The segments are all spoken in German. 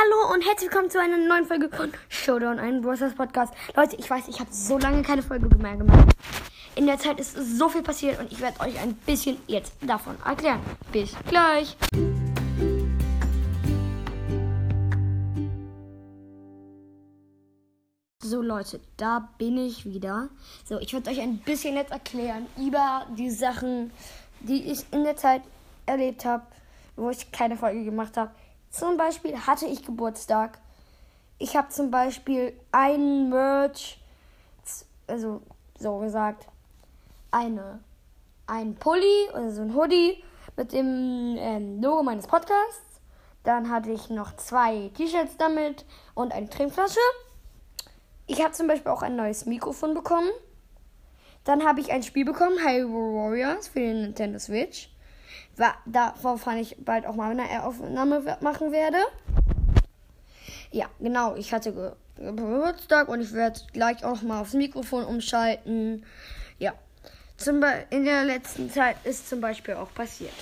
Hallo und herzlich willkommen zu einer neuen Folge von Showdown, ein Brothers Podcast. Leute, ich weiß, ich habe so lange keine Folge mehr gemacht. In der Zeit ist so viel passiert und ich werde euch ein bisschen jetzt davon erklären. Bis gleich. So Leute, da bin ich wieder. So, ich werde euch ein bisschen jetzt erklären über die Sachen, die ich in der Zeit erlebt habe, wo ich keine Folge gemacht habe. Zum Beispiel hatte ich Geburtstag. Ich habe zum Beispiel ein Merch, also so gesagt, eine, ein Pulli oder so ein Hoodie mit dem ähm, Logo meines Podcasts. Dann hatte ich noch zwei T-Shirts damit und eine Trinkflasche. Ich habe zum Beispiel auch ein neues Mikrofon bekommen. Dann habe ich ein Spiel bekommen, Hyrule Warriors für den Nintendo Switch. Davor fand ich bald auch mal eine Aufnahme machen werde. Ja, genau. Ich hatte Geburtstag und ich werde gleich auch mal aufs Mikrofon umschalten. Ja. Zum in der letzten Zeit ist zum Beispiel auch passiert.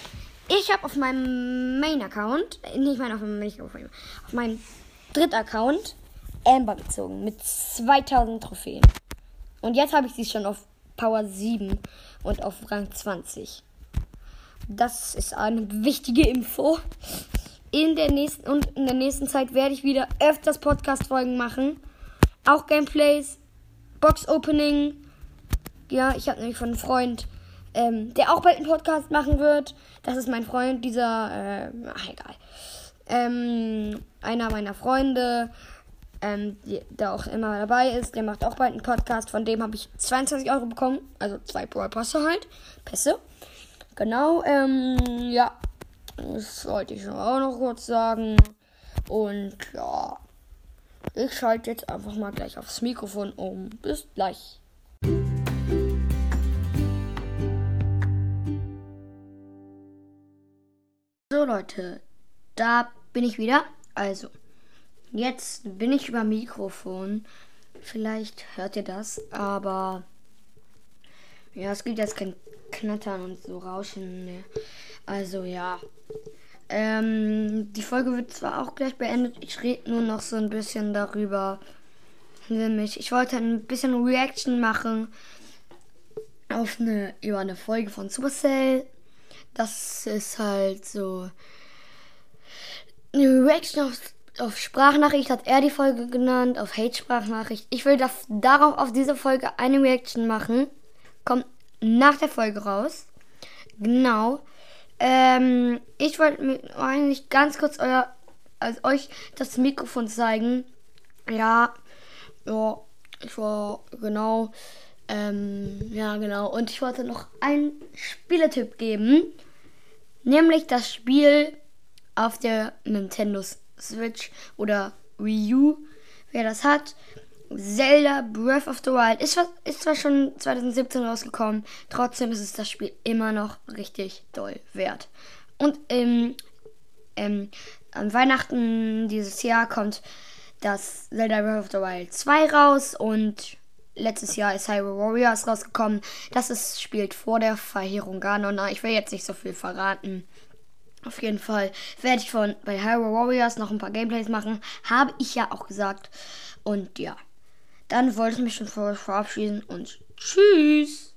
Ich habe auf meinem Main-Account, nicht mein auf meinem Main auf meinem Dritt-Account Amber gezogen mit 2000 Trophäen. Und jetzt habe ich sie schon auf Power 7 und auf Rang 20. Das ist eine wichtige Info. In der nächsten und in der nächsten Zeit werde ich wieder öfters Podcast-Folgen machen. Auch Gameplays, Box-Opening. Ja, ich habe nämlich von einem Freund, ähm, der auch bald einen Podcast machen wird. Das ist mein Freund, dieser, äh, ach egal. Ähm, einer meiner Freunde, ähm, der auch immer dabei ist, der macht auch bald einen Podcast. Von dem habe ich 22 Euro bekommen. Also zwei Brawl Pässe halt. Pässe. Genau, ähm, ja. Das wollte ich auch noch kurz sagen. Und ja. Ich schalte jetzt einfach mal gleich aufs Mikrofon um. Bis gleich. So Leute, da bin ich wieder. Also, jetzt bin ich über Mikrofon. Vielleicht hört ihr das, aber ja, es gibt jetzt kein Knattern und so Rauschen mehr. Also ja. Ähm, die Folge wird zwar auch gleich beendet, ich rede nur noch so ein bisschen darüber. Nämlich, ich wollte ein bisschen Reaction machen auf eine, über eine Folge von Supercell. Das ist halt so eine Reaction auf, auf Sprachnachricht, hat er die Folge genannt, auf Hate-Sprachnachricht. Ich will das, darauf auf diese Folge eine Reaction machen. Kommt nach der Folge raus. Genau. Ähm, ich wollte eigentlich ganz kurz euer, also euch das Mikrofon zeigen. Ja, ja, ich war genau. Ähm, ja, genau. Und ich wollte noch einen Spieletipp geben. Nämlich das Spiel auf der Nintendo Switch oder Wii U. Wer das hat, Zelda Breath of the Wild ist, ist zwar schon 2017 rausgekommen, trotzdem ist es das Spiel immer noch richtig doll wert. Und ähm, ähm, an Weihnachten dieses Jahr kommt das Zelda Breath of the Wild 2 raus und letztes Jahr ist Hyrule Warriors rausgekommen. Das ist, spielt vor der Verheerung Ganon. Ich will jetzt nicht so viel verraten. Auf jeden Fall werde ich von bei Hyrule Warriors noch ein paar Gameplays machen. Habe ich ja auch gesagt. Und ja. Dann wollte ich mich schon verabschieden und tschüss.